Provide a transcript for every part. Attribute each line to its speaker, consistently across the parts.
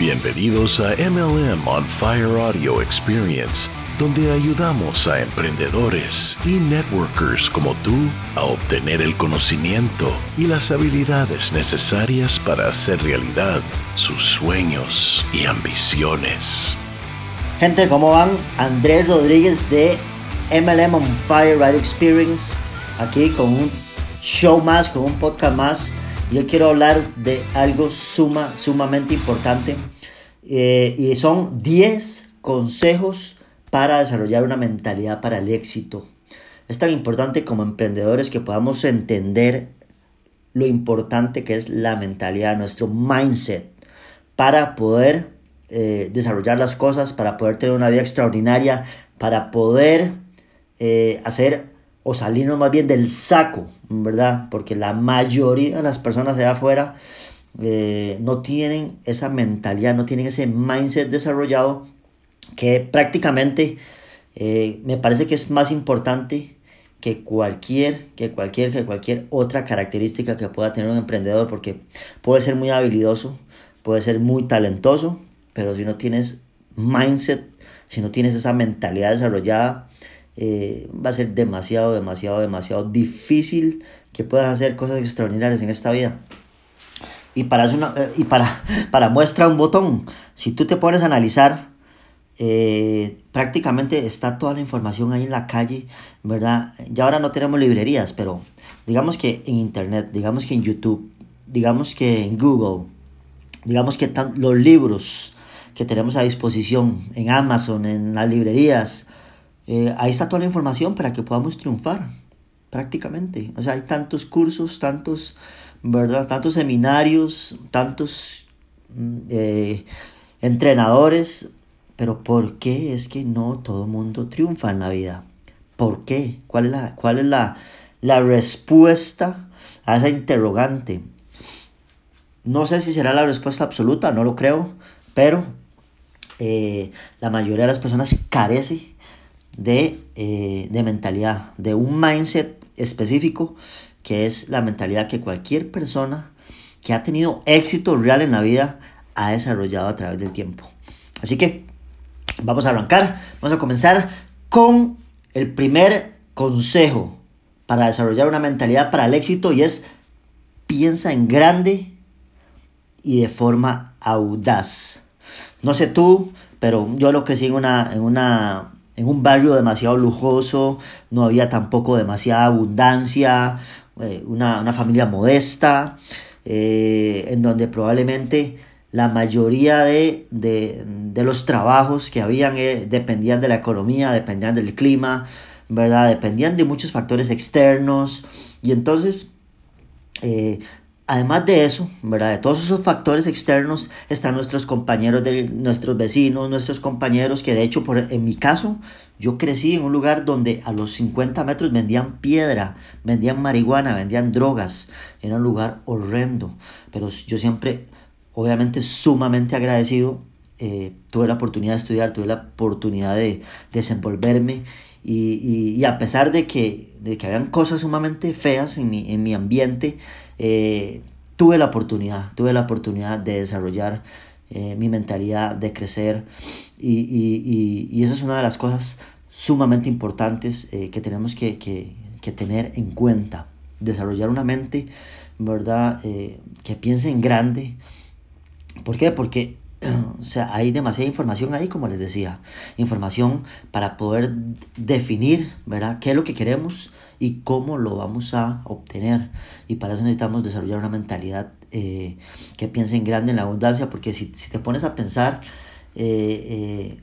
Speaker 1: Bienvenidos a MLM on Fire Audio Experience, donde ayudamos a emprendedores y networkers como tú a obtener el conocimiento y las habilidades necesarias para hacer realidad sus sueños y ambiciones.
Speaker 2: Gente, ¿cómo van? Andrés Rodríguez de MLM on Fire Radio Experience, aquí con un show más, con un podcast más. Yo quiero hablar de algo suma, sumamente importante eh, y son 10 consejos para desarrollar una mentalidad para el éxito. Es tan importante como emprendedores que podamos entender lo importante que es la mentalidad, nuestro mindset, para poder eh, desarrollar las cosas, para poder tener una vida extraordinaria, para poder eh, hacer o salirnos más bien del saco, ¿verdad? Porque la mayoría de las personas allá afuera eh, no tienen esa mentalidad, no tienen ese mindset desarrollado que prácticamente eh, me parece que es más importante que cualquier, que cualquier, que cualquier otra característica que pueda tener un emprendedor, porque puede ser muy habilidoso, puede ser muy talentoso, pero si no tienes mindset, si no tienes esa mentalidad desarrollada, eh, va a ser demasiado, demasiado, demasiado difícil que puedas hacer cosas extraordinarias en esta vida. Y para, una, eh, y para, para muestra un botón, si tú te pones a analizar, eh, prácticamente está toda la información ahí en la calle, ¿verdad? Ya ahora no tenemos librerías, pero digamos que en Internet, digamos que en YouTube, digamos que en Google, digamos que los libros que tenemos a disposición en Amazon, en las librerías, eh, ahí está toda la información para que podamos triunfar, prácticamente. O sea, hay tantos cursos, tantos ¿verdad? Tantos seminarios, tantos mm, eh, entrenadores, pero ¿por qué es que no todo el mundo triunfa en la vida? ¿Por qué? ¿Cuál es la, cuál es la, la respuesta a esa interrogante? No sé si será la respuesta absoluta, no lo creo, pero eh, la mayoría de las personas carece de, eh, de mentalidad, de un mindset específico que es la mentalidad que cualquier persona que ha tenido éxito real en la vida ha desarrollado a través del tiempo. Así que vamos a arrancar, vamos a comenzar con el primer consejo para desarrollar una mentalidad para el éxito y es piensa en grande y de forma audaz. No sé tú, pero yo lo crecí en una, en una en un barrio demasiado lujoso, no había tampoco demasiada abundancia, eh, una, familia modesta, eh, en donde probablemente la mayoría de, los trabajos que habían eh, dependían de la economía, dependían del clima, ¿verdad? Dependían de muchos factores externos. Y entonces, además de eso, ¿verdad? De todos esos factores externos están nuestros compañeros, de, nuestros vecinos, nuestros compañeros, que de hecho, por, en mi caso, yo crecí en un lugar donde a los 50 metros vendían piedra, vendían marihuana, vendían drogas. Era un lugar horrendo. Pero yo siempre, obviamente, sumamente agradecido. Eh, tuve la oportunidad de estudiar, tuve la oportunidad de desenvolverme. Y, a pesar de que, de que habían cosas sumamente feas en mi, en mi ambiente, eh, tuve la oportunidad, tuve la oportunidad de desarrollar eh, mi mentalidad, de crecer. Y, y, y, eso es una de las cosas sumamente importantes eh, que tenemos que, que, que, tener en cuenta. Desarrollar una mente, ¿verdad? Eh, que piense en grande. ¿Por qué? Porque o sea, hay demasiada información ahí, como les decía. Información para poder definir, ¿verdad? ¿Qué es lo que queremos y cómo lo vamos a obtener? Y para eso necesitamos desarrollar una mentalidad eh, que piense en grande, en la abundancia, porque si, si te pones a pensar eh, eh,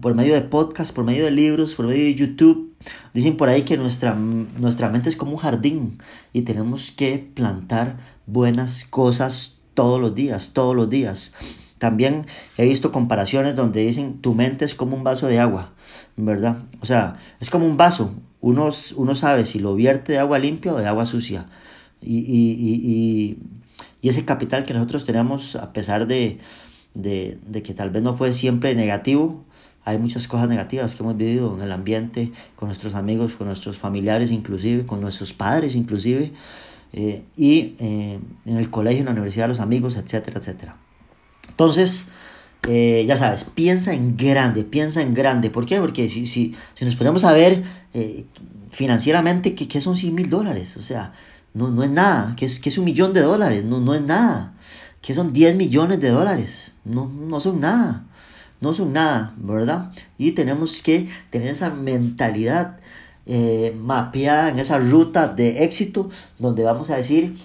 Speaker 2: por medio de podcasts, por medio de libros, por medio de YouTube, dicen por ahí que nuestra, nuestra mente es como un jardín y tenemos que plantar buenas cosas todos los días, todos los días. También he visto comparaciones donde dicen tu mente es como un vaso de agua, ¿verdad? O sea, es como un vaso. Uno, uno sabe si lo vierte de agua limpia o de agua sucia. Y, y, y, y ese capital que nosotros tenemos, a pesar de, de, de, que tal vez no fue siempre negativo, hay muchas cosas negativas que hemos vivido en el ambiente, con nuestros amigos, con nuestros familiares inclusive, con nuestros padres inclusive, eh, y eh, en el colegio, en la universidad, los amigos, etcétera, etcétera. Entonces, eh, ya sabes, piensa en grande, piensa en grande. ¿Por qué? Porque si, si, si nos ponemos a ver eh, financieramente, ¿qué, son 100 mil dólares? O sea, no, no es nada. ¿Qué es, qué es un millón de dólares? No, no es nada. ¿Qué son 10 millones de dólares? No, no son nada. No son nada, ¿verdad? Y tenemos que tener esa mentalidad eh, mapeada en esa ruta de éxito donde vamos a decir,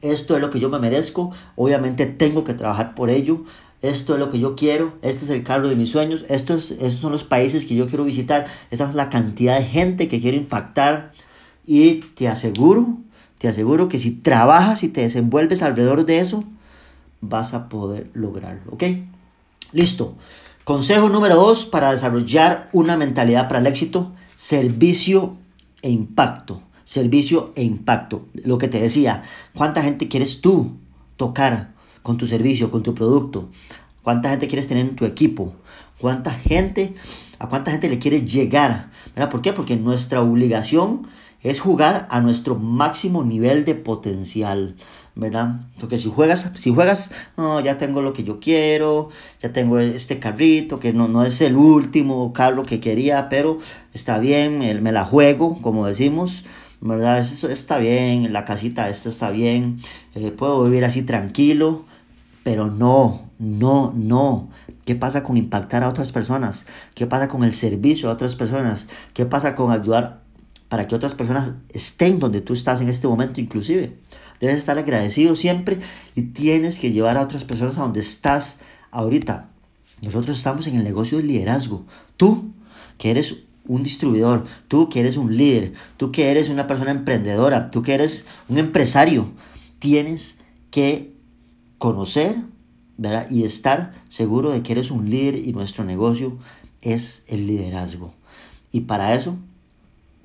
Speaker 2: esto es lo que yo me merezco, obviamente tengo que trabajar por ello, esto es lo que yo quiero, este es el carro de mis sueños, estos, estos son los países que yo quiero visitar, esta es la cantidad de gente que quiero impactar y te aseguro, te aseguro que si trabajas y te desenvuelves alrededor de eso, vas a poder lograrlo, ¿ok? Listo. Consejo número dos para desarrollar una mentalidad para el éxito, servicio e impacto. Servicio e impacto. Lo que te decía, ¿cuánta gente quieres tú tocar? Con tu servicio, con tu producto? ¿Cuánta gente quieres tener en tu equipo? ¿Cuánta gente, a cuánta gente le quieres llegar? ¿Verdad? ¿Por qué? Porque nuestra obligación es jugar a nuestro máximo nivel de potencial, ¿verdad? Porque si juegas, si juegas, no, ya tengo lo que yo quiero, ya tengo este carrito, que no, no es el último carro que quería, pero está bien, me la juego, como decimos, ¿verdad? Eso está bien, la casita esta está bien, eh, puedo vivir así tranquilo, pero no, no, no. ¿Qué pasa con impactar a otras personas? ¿Qué pasa con el servicio a otras personas? ¿Qué pasa con ayudar para que otras personas estén donde tú estás en este momento inclusive? Debes estar agradecido siempre y tienes que llevar a otras personas a donde estás ahorita. Nosotros estamos en el negocio del liderazgo. Tú, que eres un distribuidor, tú que eres un líder, tú que eres una persona emprendedora, tú que eres un empresario, tienes que conocer ¿verdad? y estar seguro de que eres un líder y nuestro negocio es el liderazgo. Y para eso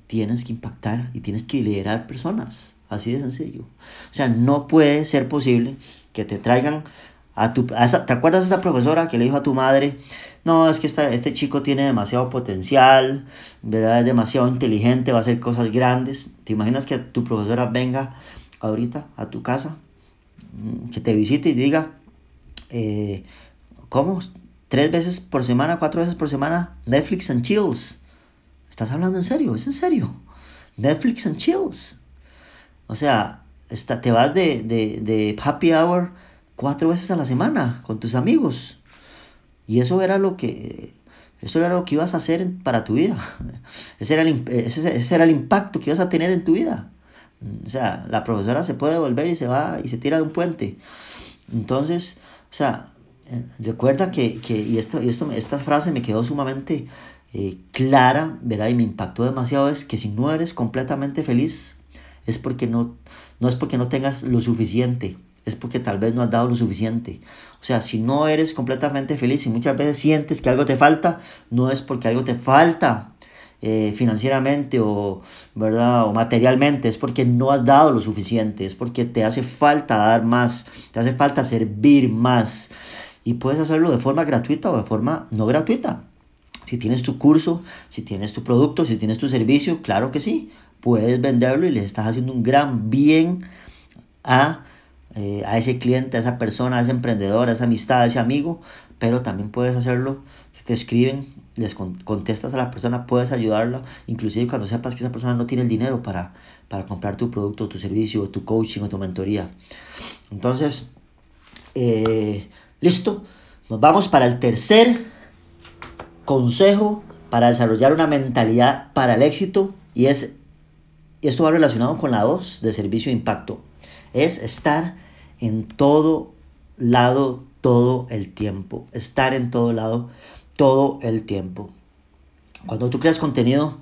Speaker 2: tienes que impactar y tienes que liderar personas. Así de sencillo. O sea, no puede ser posible que te traigan a tu... ¿Te acuerdas de esa profesora que le dijo a tu madre, no, es que este chico tiene demasiado potencial, ¿verdad? Es demasiado inteligente, va a hacer cosas grandes. ¿Te imaginas que tu profesora venga ahorita a tu casa, mm, que te visite y diga, eh, ¿cómo? ¿Tres veces por semana, cuatro veces por semana? Netflix and chills. ¿Estás hablando en serio? ¿Es en serio? Netflix and chills. O sea, está, te vas de, de, de happy hour cuatro veces a la semana con tus amigos. Y eso era lo que, eso era lo que ibas a hacer para tu vida. Ese era, el, ese, era el impacto que ibas a tener en tu vida. O sea, la profesora se puede volver y se va y se tira de un puente. Entonces, o sea, eh, recuerda que, que y, esto, y esto, esta frase me quedó sumamente eh, clara, ¿verdad? Y me impactó demasiado, es que si no eres completamente feliz, es porque no, no es porque no tengas lo suficiente es porque tal vez no has dado lo suficiente. O sea, si no eres completamente feliz y muchas veces sientes que algo te falta, no es porque algo te falta eh, financieramente o, ¿verdad? o materialmente, es porque no has dado lo suficiente, es porque te hace falta dar más, te hace falta servir más. Y puedes hacerlo de forma gratuita o de forma no gratuita. Si tienes tu curso, si tienes tu producto, si tienes tu servicio, claro que sí, puedes venderlo y le estás haciendo un gran bien a eh, a ese cliente, a esa persona, a ese emprendedor, a esa amistad, a ese amigo, pero también puedes hacerlo, te escriben, les contestas a la persona, puedes ayudarla, inclusive cuando sepas que esa persona no tiene el dinero para, para comprar tu producto, tu servicio, tu coaching o tu mentoría. Entonces, eh, listo, nos vamos para el tercer consejo para desarrollar una mentalidad para el éxito y es, esto va relacionado con la 2 de servicio e impacto es estar en todo lado todo el tiempo. Estar en todo lado todo el tiempo. Cuando tú creas contenido,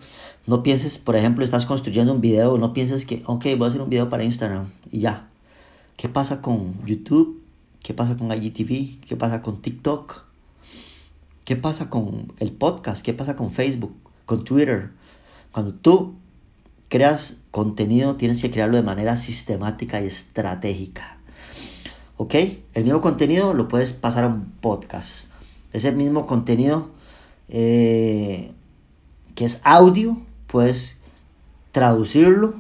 Speaker 2: no pienses, por ejemplo, estás construyendo un video, no pienses que, ok, voy a hacer un video para Instagram y ya. ¿Qué pasa con YouTube? ¿Qué pasa con IGTV? ¿Qué pasa con TikTok? ¿Qué pasa con el podcast? ¿Qué pasa con Facebook? ¿Con Twitter? Cuando tú creas contenido, tienes que crearlo de manera sistemática y estratégica. ¿Ok? El mismo contenido lo puedes pasar a un podcast. Ese mismo contenido eh, que es audio, puedes traducirlo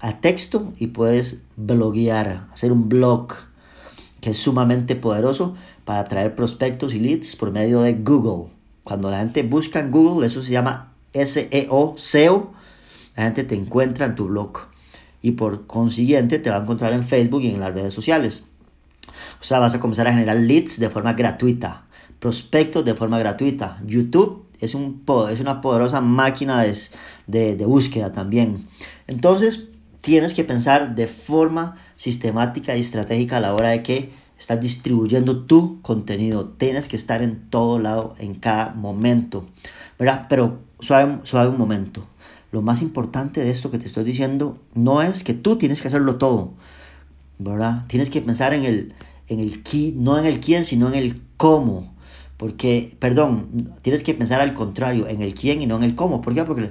Speaker 2: a texto y puedes bloguear, hacer un blog que es sumamente poderoso para atraer prospectos y leads por medio de Google. Cuando la gente busca en Google, eso se llama SEO, SEO, la gente te encuentra en tu blog y por consiguiente te va a encontrar en Facebook y en las redes sociales. O sea, vas a comenzar a generar leads de forma gratuita, prospectos de forma gratuita. YouTube es, un, es una poderosa máquina de, de búsqueda también. Entonces, tienes que pensar de forma sistemática y estratégica a la hora de que estás distribuyendo tu contenido. Tienes que estar en todo lado, en cada momento. ¿Verdad? Pero suave, suave un momento. Lo más importante de esto que te estoy diciendo no es que tú tienes que hacerlo todo. ¿Verdad? Tienes que pensar en el, en el no en el quién, sino en el cómo. Porque, perdón, tienes que pensar al contrario, en el quién y no en el cómo. ¿Por qué? Porque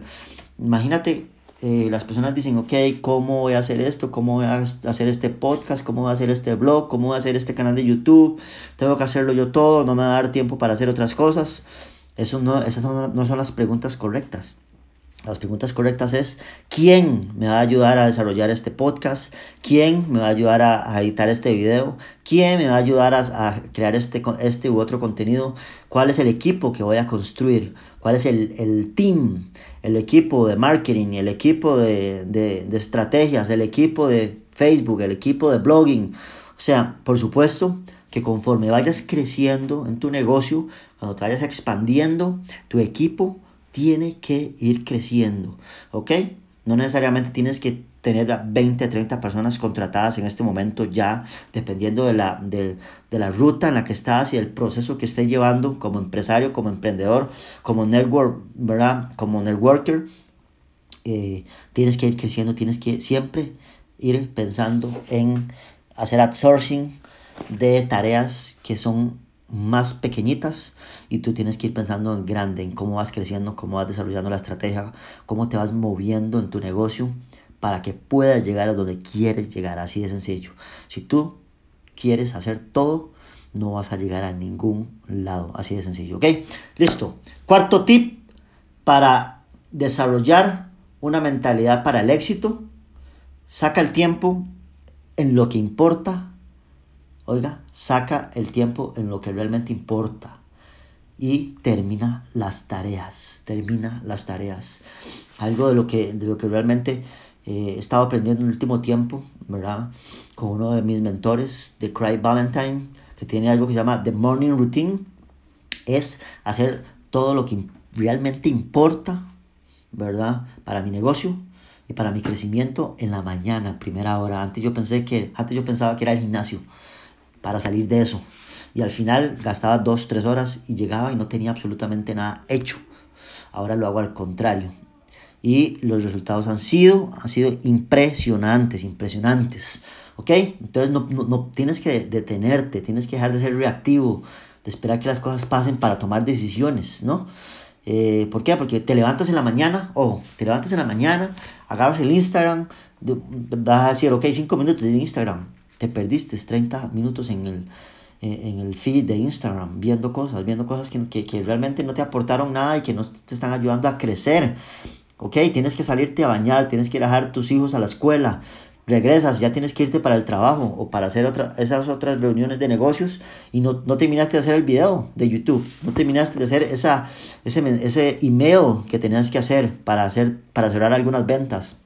Speaker 2: imagínate, eh, las personas dicen, ok, ¿cómo voy a hacer esto? ¿Cómo voy a hacer este podcast? ¿Cómo voy a hacer este blog? ¿Cómo voy a hacer este canal de YouTube? Tengo que hacerlo yo todo, no me va a dar tiempo para hacer otras cosas. Eso no, esas no son las preguntas correctas. Las preguntas correctas es, ¿quién me va a ayudar a desarrollar este podcast? ¿Quién me va a ayudar a, editar este video? ¿Quién me va a ayudar a, crear este, este u otro contenido? ¿Cuál es el equipo que voy a construir? ¿Cuál es el, el team? El equipo de marketing, el equipo de, de, de estrategias, el equipo de Facebook, el equipo de blogging. O sea, por supuesto que conforme vayas creciendo en tu negocio, cuando te vayas expandiendo, tu equipo tiene que ir creciendo, ¿ok? No necesariamente tienes que tener 20, 30 personas contratadas en este momento ya, dependiendo de la, de, la ruta en la que estás y el proceso que estés llevando como empresario, como emprendedor, como network, ¿verdad? Como networker. Eh, tienes que ir creciendo, tienes que siempre ir pensando en hacer outsourcing de tareas que son más pequeñitas y tú tienes que ir pensando en grande, en cómo vas creciendo, cómo vas desarrollando la estrategia, cómo te vas moviendo en tu negocio para que puedas llegar a donde quieres llegar, así de sencillo. Si tú quieres hacer todo, no vas a llegar a ningún lado, así de sencillo, ¿ok? Listo. Cuarto tip para desarrollar una mentalidad para el éxito, saca el tiempo en lo que importa Oiga, saca el tiempo en lo que realmente importa y termina las tareas, termina las tareas. Algo de lo que, de lo que realmente eh, he estado aprendiendo en el último tiempo, ¿verdad? Con uno de mis mentores, de Cry Valentine, que tiene algo que se llama The Morning Routine, es hacer todo lo que realmente importa, ¿verdad? Para mi negocio y para mi crecimiento en la mañana, primera hora. Antes yo pensé que, antes yo pensaba que era el gimnasio para salir de eso. Y al final gastaba dos, tres horas y llegaba y no tenía absolutamente nada hecho. Ahora lo hago al contrario. Y los resultados han sido, han sido impresionantes, impresionantes. ¿Ok? Entonces no, no, tienes que detenerte, tienes que dejar de ser reactivo, de esperar que las cosas pasen para tomar decisiones, ¿no? Eh, ¿Por qué? Porque te levantas en la mañana, o te levantas en la mañana, agarras el Instagram, vas a decir, ok, cinco minutos de Instagram, te perdiste 30 minutos en el, eh, en el feed de Instagram viendo cosas, viendo cosas que, que, que, realmente no te aportaron nada y que no te están ayudando a crecer. Ok, tienes que salirte a bañar, tienes que ir a dejar tus hijos a la escuela, regresas, ya tienes que irte para el trabajo o para hacer otra, esas otras reuniones de negocios y no, no terminaste de hacer el video de YouTube, no terminaste de hacer esa, ese, ese email que tenías que hacer para, hacer, para cerrar algunas ventas.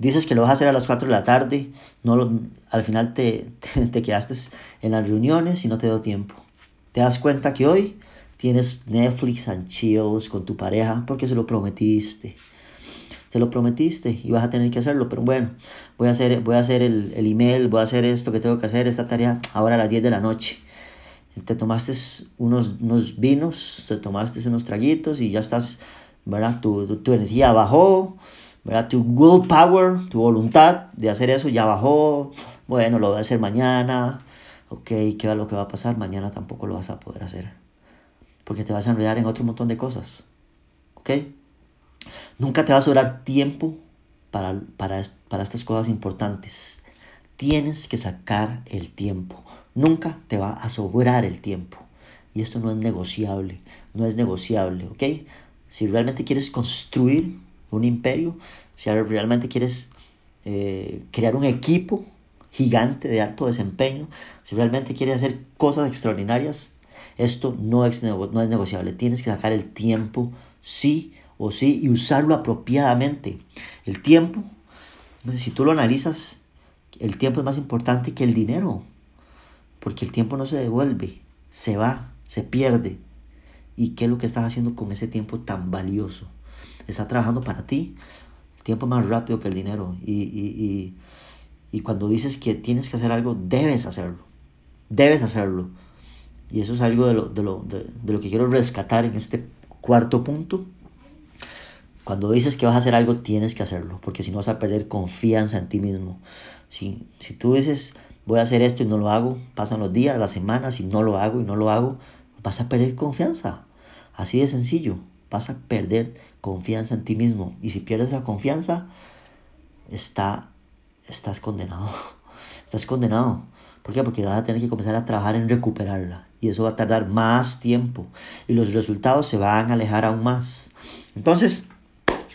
Speaker 2: Dices que lo vas a hacer a las 4 de la tarde, no al final te, te, quedaste en las reuniones y no te dio tiempo. Te das cuenta que hoy tienes Netflix and chills con tu pareja porque se lo prometiste. Se lo prometiste y vas a tener que hacerlo, pero bueno, voy a hacer, voy a hacer el, el email, voy a hacer esto que tengo que hacer, esta tarea ahora a las 10 de la noche. Te tomaste unos, unos vinos, te tomaste unos traguitos y ya estás, ¿verdad? Tu, tu, tu energía bajó, ¿verdad? Tu willpower, tu voluntad de hacer eso ya bajó. Bueno, lo voy a hacer mañana. Ok, ¿qué va lo que va a pasar? Mañana tampoco lo vas a poder hacer. Porque te vas a enredar en otro montón de cosas. ¿Ok? Nunca te va a sobrar tiempo para, para, para estas cosas importantes. Tienes que sacar el tiempo. Nunca te va a sobrar el tiempo. Y esto no es negociable. No es negociable, ¿ok? Si realmente quieres construir un imperio, si realmente quieres eh, crear un equipo gigante de alto desempeño, si realmente quieres hacer cosas extraordinarias, esto no es, no es negociable. Tienes que sacar el tiempo sí o sí y usarlo apropiadamente. El tiempo, si tú lo analizas, el tiempo es más importante que el dinero, porque el tiempo no se devuelve, se va, se pierde. ¿Y qué es lo que estás haciendo con ese tiempo tan valioso? Está trabajando para ti, el tiempo es más rápido que el dinero. Y, y cuando dices que tienes que hacer algo, debes hacerlo. Debes hacerlo. Y eso es algo de lo, de lo, de, lo que quiero rescatar en este cuarto punto. Cuando dices que vas a hacer algo, tienes que hacerlo, porque si no vas a perder confianza en ti mismo. Si, si tú dices, voy a hacer esto y no lo hago, pasan los días, las semanas y no lo hago y no lo hago, vas a perder confianza. Así de sencillo, vas a perder confianza en ti mismo. Y si pierdes esa confianza, está, estás condenado. Estás condenado. ¿Por qué? Porque vas a tener que comenzar a trabajar en recuperarla. Y eso va a tardar más tiempo. Y los resultados se van a alejar aún más. Entonces,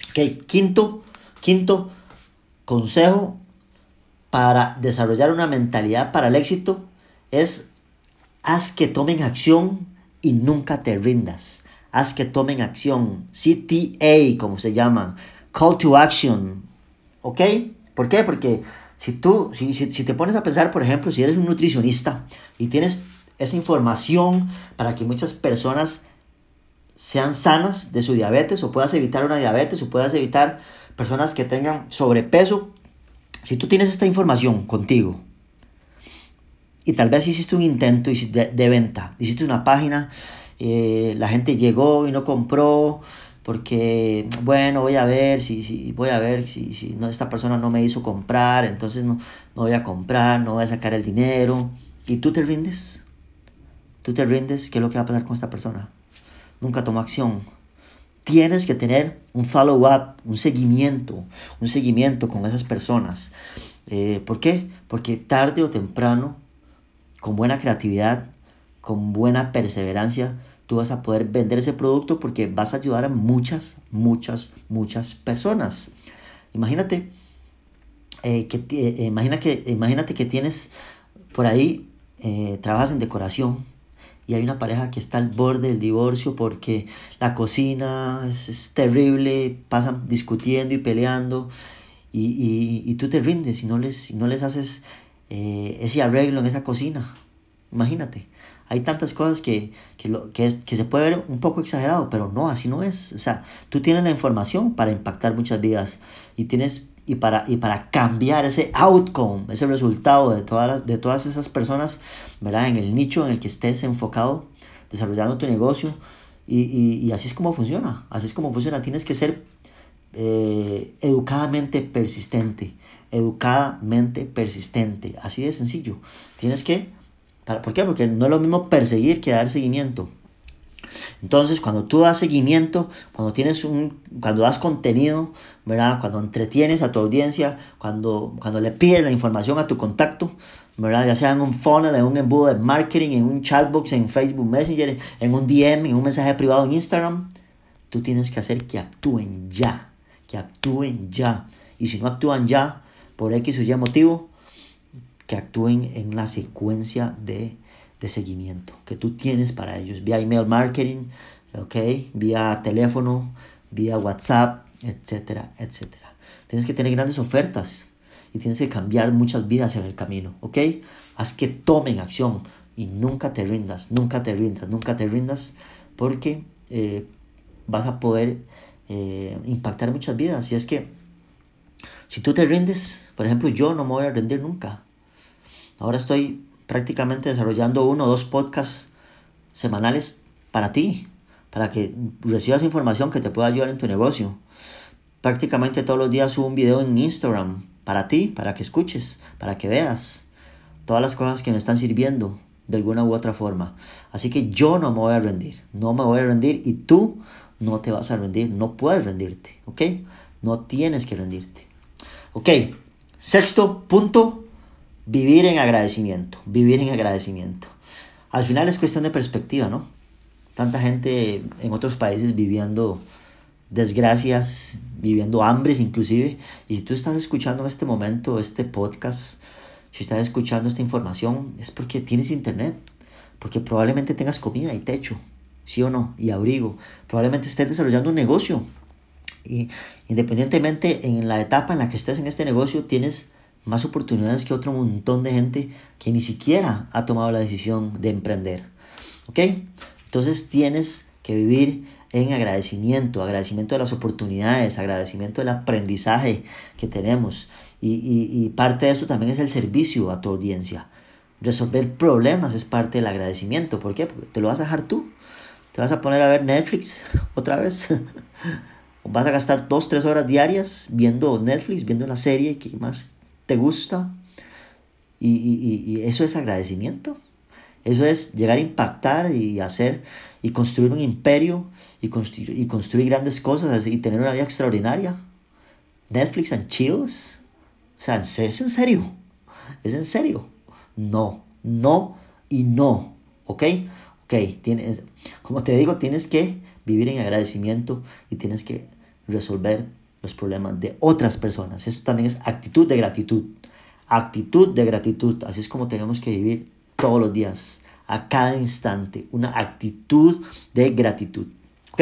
Speaker 2: ok, quinto, quinto consejo para desarrollar una mentalidad para el éxito es haz que tomen acción y nunca te rindas. Haz que tomen acción. CTA, como se llama. Call to action. ¿Ok? ¿Por qué? Porque si tú, si, si, te pones a pensar, por ejemplo, si eres un nutricionista y tienes esa información para que muchas personas sean sanas de su diabetes o puedas evitar una diabetes o puedas evitar personas que tengan sobrepeso, si tú tienes esta información contigo y tal vez hiciste un intento de, de venta, hiciste una página, eh, la gente llegó y no compró, porque, bueno, voy a ver si, si voy a ver si, si no, esta persona no me hizo comprar, entonces no, no voy a comprar, no voy a sacar el dinero. Y tú te rindes. Tú te rindes, ¿qué es lo que va a pasar con esta persona? Nunca tomó acción. Tienes que tener un follow-up, un seguimiento, un seguimiento con esas personas. Eh, ¿Por qué? Porque tarde o temprano, con buena creatividad, con buena perseverancia, tú vas a poder vender ese producto porque vas a ayudar a muchas, muchas, muchas personas. Imagínate, eh, que, eh, imagina que, imagínate que tienes por ahí, eh, trabajas en decoración y hay una pareja que está al borde del divorcio porque la cocina es, terrible, pasan discutiendo y peleando y, y, tú te rindes y no les, no les haces ese arreglo en esa cocina. Imagínate hay tantas cosas que, que, lo, que, que, se puede ver un poco exagerado, pero no, así no es. O sea, tú tienes la información para impactar muchas vidas y tienes y para, y para cambiar ese outcome, ese resultado de todas, de todas esas personas, ¿verdad? En el nicho en el que estés enfocado, desarrollando tu negocio. Y, y, y así es como funciona, así es como funciona. Tienes que ser eh, educadamente persistente, educadamente persistente, así de sencillo. Tienes que ¿Por qué? Porque no es lo mismo perseguir que dar seguimiento. Entonces, cuando tú das seguimiento, cuando tienes un, cuando das contenido, ¿verdad? Cuando entretienes a tu audiencia, cuando, cuando le pides la información a tu contacto, ¿verdad? Ya sea en un funnel, en un embudo de marketing, en un chatbox, en Facebook Messenger, en un DM, en un mensaje privado en Instagram, tú tienes que hacer que actúen ya, que actúen ya. Y si no actúan ya, por X o Y motivo, que actúen en la secuencia de, de seguimiento que tú tienes para ellos, vía email marketing, okay, vía teléfono, vía WhatsApp, etcétera, etcétera. Tienes que tener grandes ofertas y tienes que cambiar muchas vidas en el camino, ¿ok? Haz que tomen acción y nunca te rindas, nunca te rindas, nunca te rindas porque eh, vas a poder eh, impactar muchas vidas. Y es que si tú te rindes, por ejemplo, yo no me voy a rendir nunca. Ahora estoy prácticamente desarrollando uno o dos podcasts semanales para ti, para que recibas información que te pueda ayudar en tu negocio. Prácticamente todos los días subo un video en Instagram para ti, para que escuches, para que veas todas las cosas que me están sirviendo de alguna u otra forma. Así que yo no me voy a rendir, no me voy a rendir y tú no te vas a rendir, no puedes rendirte, ¿ok? No tienes que rendirte. Ok, sexto punto, Vivir en agradecimiento, vivir en agradecimiento. Al final es cuestión de perspectiva, ¿no? Tanta gente en otros países viviendo desgracias, viviendo hambres inclusive. Y si tú estás escuchando en este momento este podcast, si estás escuchando esta información, es porque tienes internet, porque probablemente tengas comida y techo, sí o no, y abrigo. Probablemente estés desarrollando un negocio. Y independientemente en la etapa en la que estés en este negocio, tienes más oportunidades que otro montón de gente que ni siquiera ha tomado la decisión de emprender. ¿Ok? Entonces tienes que vivir en agradecimiento, agradecimiento de las oportunidades, agradecimiento del aprendizaje que tenemos. Y, parte de eso también es el servicio a tu audiencia. Resolver problemas es parte del agradecimiento. ¿Por qué? Porque te lo vas a dejar tú. Te vas a poner a ver Netflix otra vez. vas a gastar dos, tres horas diarias viendo Netflix, viendo una serie que más te gusta. y eso es agradecimiento. Eso es llegar a impactar y hacer y construir un imperio y construir, y construir grandes cosas y tener una vida extraordinaria. Netflix and chills. O sea, ¿es en serio? ¿Es en serio? No, no y no. ¿Ok? Ok, tienes, como te digo, tienes que vivir en agradecimiento y tienes que resolver los problemas de otras personas. Eso también es actitud de gratitud. Actitud de gratitud. Así es como tenemos que vivir todos los días, a cada instante, una actitud de gratitud. ¿Ok?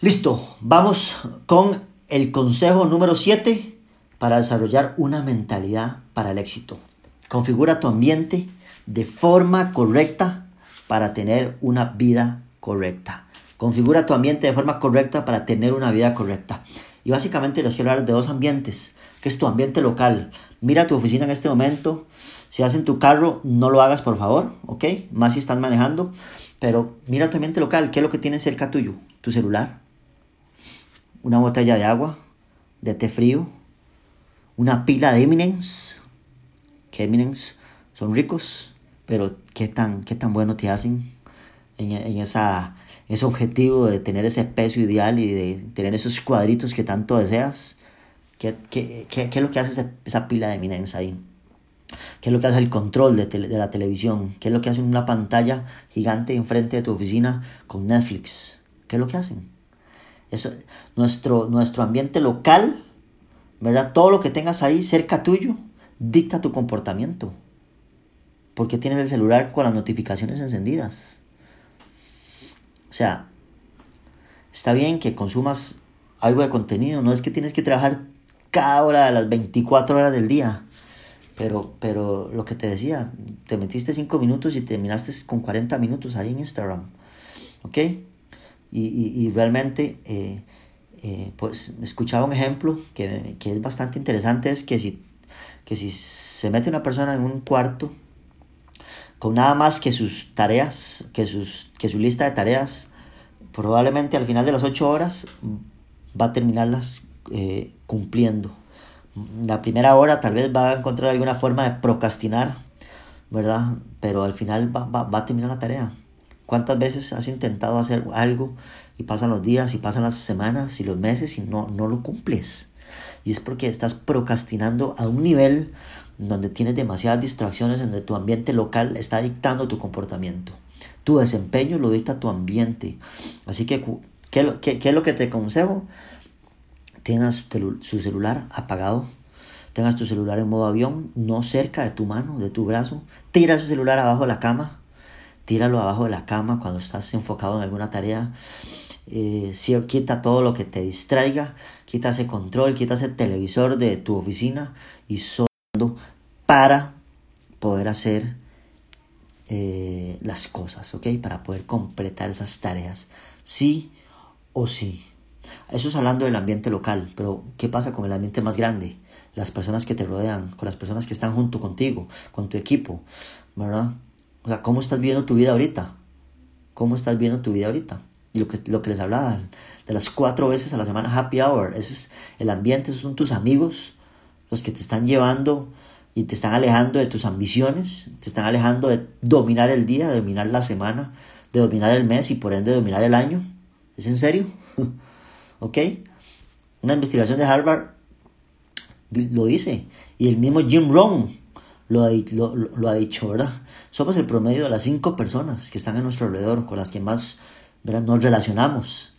Speaker 2: Listo, vamos con el consejo número 7 para desarrollar una mentalidad para el éxito. Configura tu ambiente de forma correcta para tener una vida correcta. Configura tu ambiente de forma correcta para tener una vida correcta. Y básicamente les quiero hablar de dos ambientes, que es tu ambiente local. Mira tu oficina en este momento, si vas en tu carro, no lo hagas por favor, ¿ok? Más si estás manejando. Pero mira tu ambiente local, ¿qué es lo que tienes cerca tuyo? Tu celular, una botella de agua, de té frío, una pila de Eminence, que Eminence son ricos, pero qué tan, qué tan bueno te hacen en, esa, ese objetivo de tener ese peso ideal y de tener esos cuadritos que tanto deseas. ¿Qué, qué, qué, qué es lo que hace esa, pila de Eminence ahí? ¿Qué es lo que hace el control de, de, la televisión? ¿Qué es lo que hace una pantalla gigante enfrente de tu oficina con Netflix? ¿Qué es lo que hacen? Eso, nuestro, nuestro ambiente local, ¿verdad? Todo lo que tengas ahí cerca tuyo dicta tu comportamiento. Porque tienes el celular con las notificaciones encendidas. O sea, está bien que consumas algo de contenido, no es que tienes que trabajar cada hora de las 24 horas del día. Pero, pero lo que te decía, te metiste 5 minutos y terminaste con 40 minutos ahí en Instagram. ¿Ok? Y, y, realmente, eh, eh, pues, escuchaba un ejemplo que, que, es bastante interesante, es que si, que si se mete una persona en un cuarto con nada más que sus tareas, que, sus, que su lista de tareas, probablemente al final de las 8 horas va a terminarlas eh, cumpliendo la primera hora tal vez va a encontrar alguna forma de procrastinar, ¿verdad? Pero al final va, va, a terminar la tarea. ¿Cuántas veces has intentado hacer algo y pasan los días y pasan las semanas y los meses y no, no lo cumples? Y es porque estás procrastinando a un nivel donde tienes demasiadas distracciones, donde tu ambiente local está dictando tu comportamiento. Tu desempeño lo dicta tu ambiente. Así que, ¿qué, qué, qué es lo que te aconsejo? tengas su celular apagado, tengas tu celular en modo avión, no cerca de tu mano, de tu brazo, tira ese celular abajo de la cama, tíralo abajo de la cama cuando estás enfocado en alguna tarea, eh, quita todo lo que te distraiga, quita ese control, quita ese televisor de tu oficina y solo para poder hacer eh, las cosas, ¿ok? Para poder completar esas tareas, sí o sí. Eso es hablando del ambiente local, pero ¿qué pasa con el ambiente más grande? Las personas que te rodean, con las personas que están junto contigo, con tu equipo, ¿verdad? O sea, ¿cómo estás viendo tu vida ahorita? ¿Cómo estás viendo tu vida ahorita? Y lo que, lo que les hablaba, de las cuatro veces a la semana happy hour, ese es el ambiente, esos son tus amigos, los que te están llevando y te están alejando de tus ambiciones, te están alejando de dominar el día, de dominar la semana, de dominar el mes y por ende de dominar el año. ¿Es en serio? ¿Ok? Una investigación de Harvard lo dice. Y el mismo Jim Rohn lo, ha dicho, ¿verdad? Somos el promedio de las cinco personas que están a nuestro alrededor, con las que más nos relacionamos.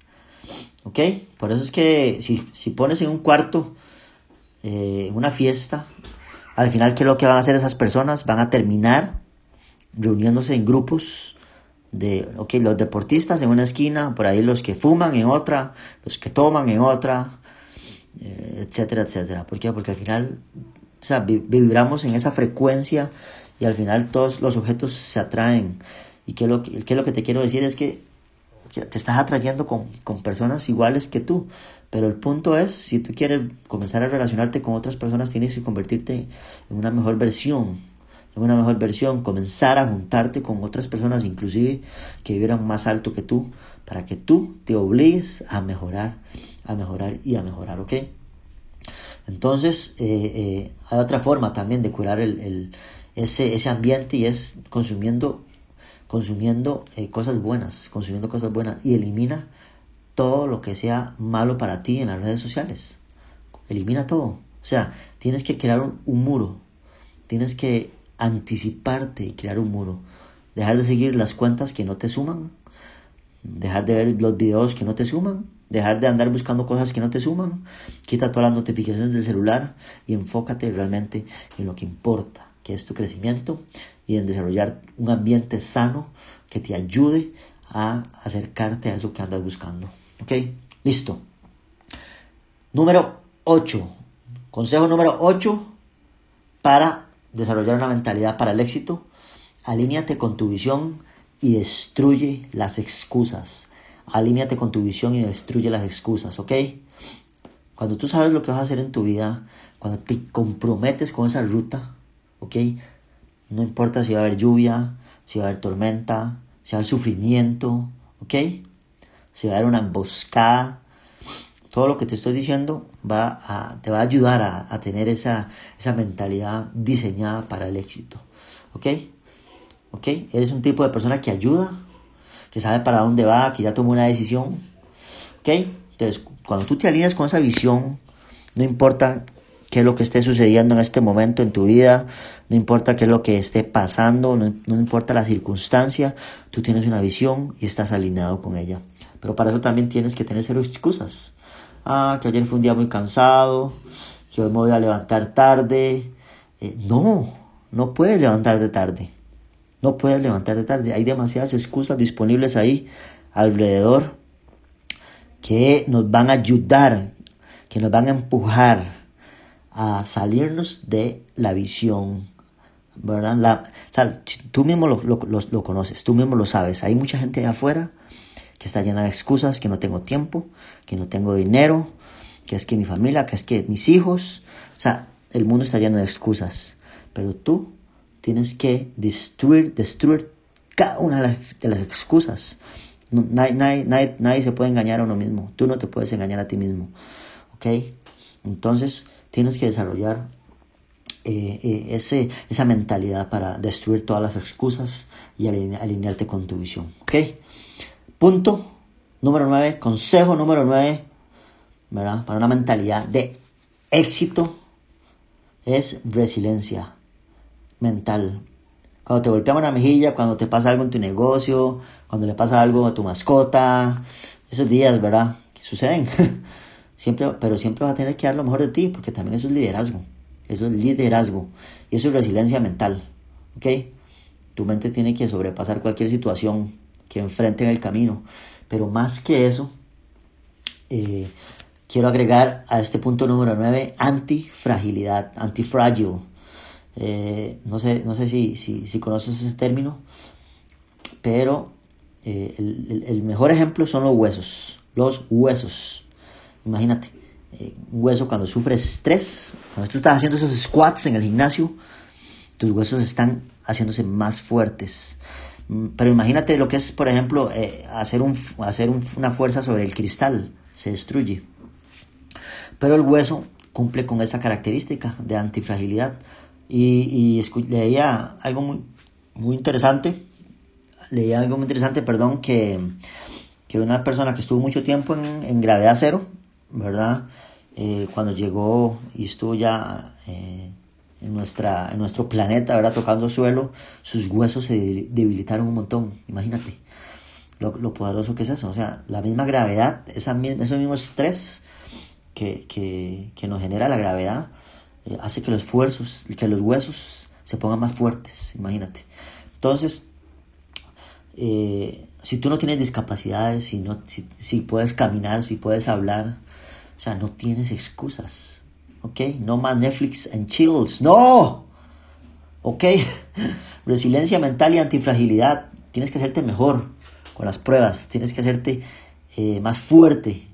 Speaker 2: ¿Ok? Por eso es que si, si pones en un cuarto, eh, una fiesta, al final, ¿qué es lo que van a hacer esas personas? Van a terminar reuniéndose en grupos de, ok, los deportistas en una esquina, por ahí los que fuman en otra, los que toman en otra, eh, etcétera, etcétera. ¿Por qué? Porque al final, o sea, vibramos en esa frecuencia y al final todos los objetos se atraen. ¿Y qué es lo que, qué es lo que te quiero decir? Es que te estás atrayendo con, con, personas iguales que tú. Pero el punto es, si tú quieres comenzar a relacionarte con otras personas, tienes que convertirte en una mejor versión en una mejor versión, comenzar a juntarte con otras personas, inclusive que vivieran más alto que tú, para que tú te obligues a mejorar, a mejorar y a mejorar, ¿ok? Entonces, eh, eh, hay otra forma también de curar el, ese, ese ambiente y es consumiendo, consumiendo eh, cosas buenas, consumiendo cosas buenas y elimina todo lo que sea malo para ti en las redes sociales. Elimina todo. O sea, tienes que crear un muro. Tienes que anticiparte y crear un muro. Dejar de seguir las cuentas que no te suman. Dejar de ver los videos que no te suman. Dejar de andar buscando cosas que no te suman. Quita todas las notificaciones del celular y enfócate realmente en lo que importa, que es tu crecimiento y en desarrollar un ambiente sano que te ayude a acercarte a eso que andas buscando. ¿Ok? Listo. Número 8. Consejo número 8 para desarrollar una mentalidad para el éxito, alíñate con tu visión y destruye las excusas. Alíñate con tu visión y destruye las excusas, ¿ok? Cuando tú sabes lo que vas a hacer en tu vida, cuando te comprometes con esa ruta, ¿ok? No importa si va a haber lluvia, si va a haber tormenta, si va a haber sufrimiento, ¿ok? Si va a haber una emboscada, todo lo que te estoy diciendo va a, te va a ayudar a, tener esa, esa, mentalidad diseñada para el éxito. ¿Ok? ¿Ok? Eres un tipo de persona que ayuda, que sabe para dónde va, que ya tomó una decisión. ¿Ok? Entonces, cuando tú te alineas con esa visión, no importa qué es lo que esté sucediendo en este momento en tu vida, no importa qué es lo que esté pasando, no, no importa la circunstancia, tú tienes una visión y estás alineado con ella. Pero para eso también tienes que tener cero excusas ah, que ayer fue un día muy cansado, que hoy me voy a levantar tarde. Eh, no, no puedes levantarte tarde. No puedes levantarte tarde. Hay demasiadas excusas disponibles ahí alrededor que nos van a ayudar, que nos van a empujar a salirnos de la visión. ¿verdad? La, tú mismo lo, lo, lo, conoces, tú mismo lo sabes. Hay mucha gente allá afuera que está llena de excusas, que no tengo tiempo, que no tengo dinero, que es que mi familia, que es que mis hijos, o sea, el mundo está lleno de excusas, pero tú tienes que destruir, destruir cada una de las, excusas. nadie, nadie, nadie, se puede engañar a uno mismo, tú no te puedes engañar a ti mismo, ¿ok? Entonces tienes que desarrollar eh, eh, ese, esa mentalidad para destruir todas las excusas y alinearte con tu visión, ¿ok? Punto número 9, consejo número 9, ¿verdad? Para una mentalidad de éxito es resiliencia mental. Cuando te golpeamos una mejilla, cuando te pasa algo en tu negocio, cuando le pasa algo a tu mascota, esos días, ¿verdad? Que suceden. siempre, pero siempre vas a tener que dar lo mejor de ti, porque también eso es liderazgo. Eso es liderazgo. Y eso es resiliencia mental. ¿Ok? Tu mente tiene que sobrepasar cualquier situación que enfrenten el camino. Pero más que eso, eh, quiero agregar a este punto número 9 antifragilidad, antifragile. Eh, no sé, no sé si, si, conoces ese término, pero eh, el, mejor ejemplo son los huesos. Los huesos. Imagínate, un hueso cuando sufre estrés, cuando tú estás haciendo esos squats en el gimnasio, tus huesos están haciéndose más fuertes. Pero imagínate lo que es, por ejemplo, eh, hacer, un, hacer una fuerza sobre el cristal, se destruye. Pero el hueso cumple con esa característica de antifragilidad. Y, y leía algo muy, muy interesante, leía algo muy interesante, perdón, que, que una persona que estuvo mucho tiempo en, gravedad cero, ¿verdad? Eh, cuando llegó y estuvo ya eh, en, nuestra, en nuestro planeta, ¿verdad? Tocando suelo, sus huesos se debilitaron un montón, imagínate lo, poderoso que es eso, o sea, la misma gravedad, esa, ese mismo estrés que, que, que nos genera la gravedad, eh, hace que los, esfuerzos, que los huesos se pongan más fuertes, imagínate. Entonces, eh, si tú no tienes discapacidades, si, no, si, puedes caminar, si puedes hablar, o sea, no tienes excusas, ¿ok? No más Netflix and chills, no, ¿ok? Resiliencia mental y antifragilidad, tienes que hacerte mejor con las pruebas, tienes que hacerte eh, más fuerte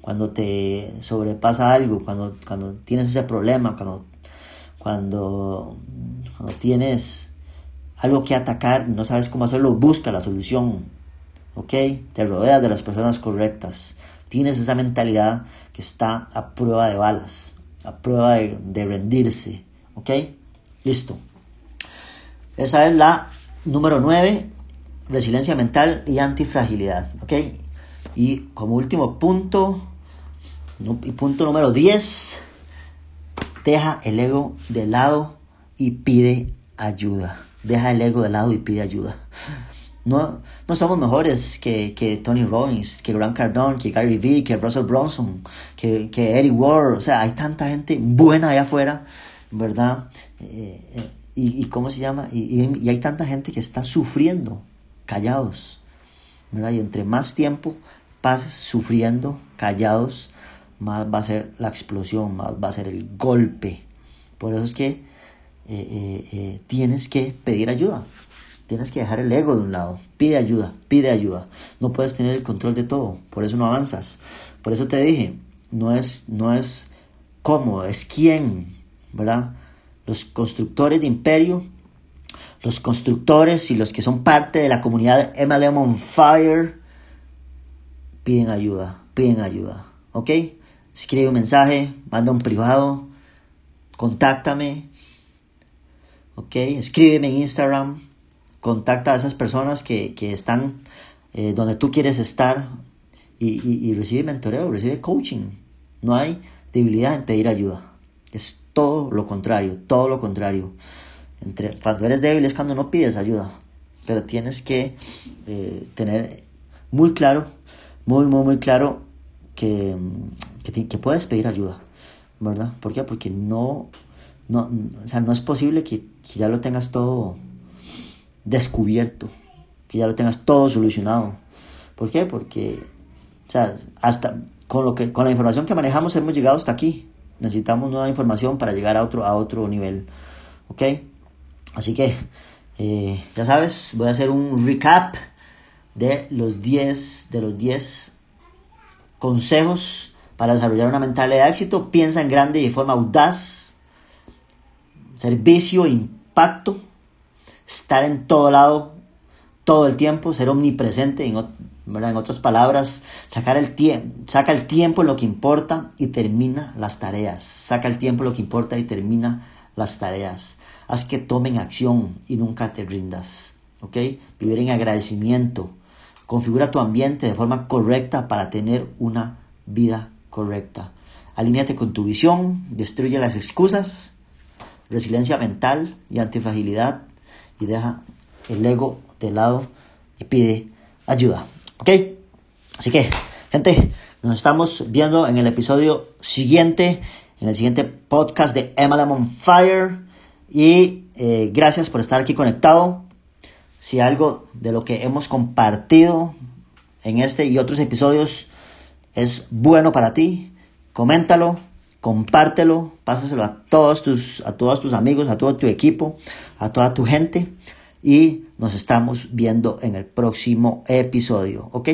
Speaker 2: cuando te sobrepasa algo, cuando, cuando tienes ese problema, cuando, cuando, tienes algo que atacar, no sabes cómo hacerlo, busca la solución, ¿ok? Te rodeas de las personas correctas. Tienes esa mentalidad que está a prueba de balas, a prueba de, rendirse, ¿ok? Listo. Esa es la número 9, resiliencia mental y antifragilidad, ¿ok? Y como último punto, y punto número 10, deja el ego de lado y pide ayuda. Deja el ego de lado y pide ayuda. No, no somos mejores que, que, Tony Robbins, que Grant Cardone, que Gary Vee, que Russell Bronson, que, que Eddie Ward. O sea, hay tanta gente buena allá afuera, ¿verdad? Eh, eh, y, cómo se llama? Y, y, hay tanta gente que está sufriendo, callados, ¿verdad? Y entre más tiempo pases sufriendo, callados, más va a ser la explosión, más va a ser el golpe. Por eso es que eh, tienes que pedir ayuda. Tienes que dejar el ego de un lado. Pide ayuda, pide ayuda. No puedes tener el control de todo, por eso no avanzas. Por eso te dije, no es, no es cómo, es quién, ¿verdad? Los constructores de imperio, los constructores y los que son parte de la comunidad MLM on Fire, piden ayuda, piden ayuda, ¿ok? Escribe un mensaje, manda un privado, contáctame, ¿ok? Escríbeme en Instagram, contacta a esas personas que, están eh, donde tú quieres estar y, recibe mentoreo, recibe coaching. No hay debilidad en pedir ayuda. Es todo lo contrario, todo lo contrario. Entre, cuando eres débil es cuando no pides ayuda, pero tienes que eh, tener muy claro, muy, muy, muy claro que, que, puedes pedir ayuda, ¿verdad? ¿Por qué? Porque no, no, o sea, no es posible que, que ya lo tengas todo descubierto, que ya lo tengas todo solucionado. ¿Por qué? Porque, o sea, hasta con, lo que, con la información que manejamos hemos llegado hasta aquí. Necesitamos nueva información para llegar a otro, a otro nivel. ¿Ok? Así que, eh, ya sabes, voy a hacer un recap de los 10, de los 10 consejos para desarrollar una mentalidad de éxito. Piensa en grande y de forma audaz. Servicio, impacto estar en todo lado, todo el tiempo, ser omnipresente, en, en otras palabras, sacar el saca el tiempo en lo que importa y termina las tareas. Saca el tiempo en lo que importa y termina las tareas. Haz que tomen acción y nunca te rindas. ¿Ok? Vivir en agradecimiento. Configura tu ambiente de forma correcta para tener una vida correcta. Alíneate con tu visión, destruye las excusas, resiliencia mental y antifragilidad deja el ego de lado y pide ayuda. ¿Ok? Así que, gente, nos estamos viendo en el episodio siguiente, en el siguiente podcast de MLM on Fire. Y eh, gracias por estar aquí conectado. Si algo de lo que hemos compartido en este y otros episodios es bueno para ti, coméntalo, compártelo, pásaselo a todos tus, a todos tus amigos, a todo tu equipo, a toda tu gente y nos estamos viendo en el próximo episodio, ¿ok?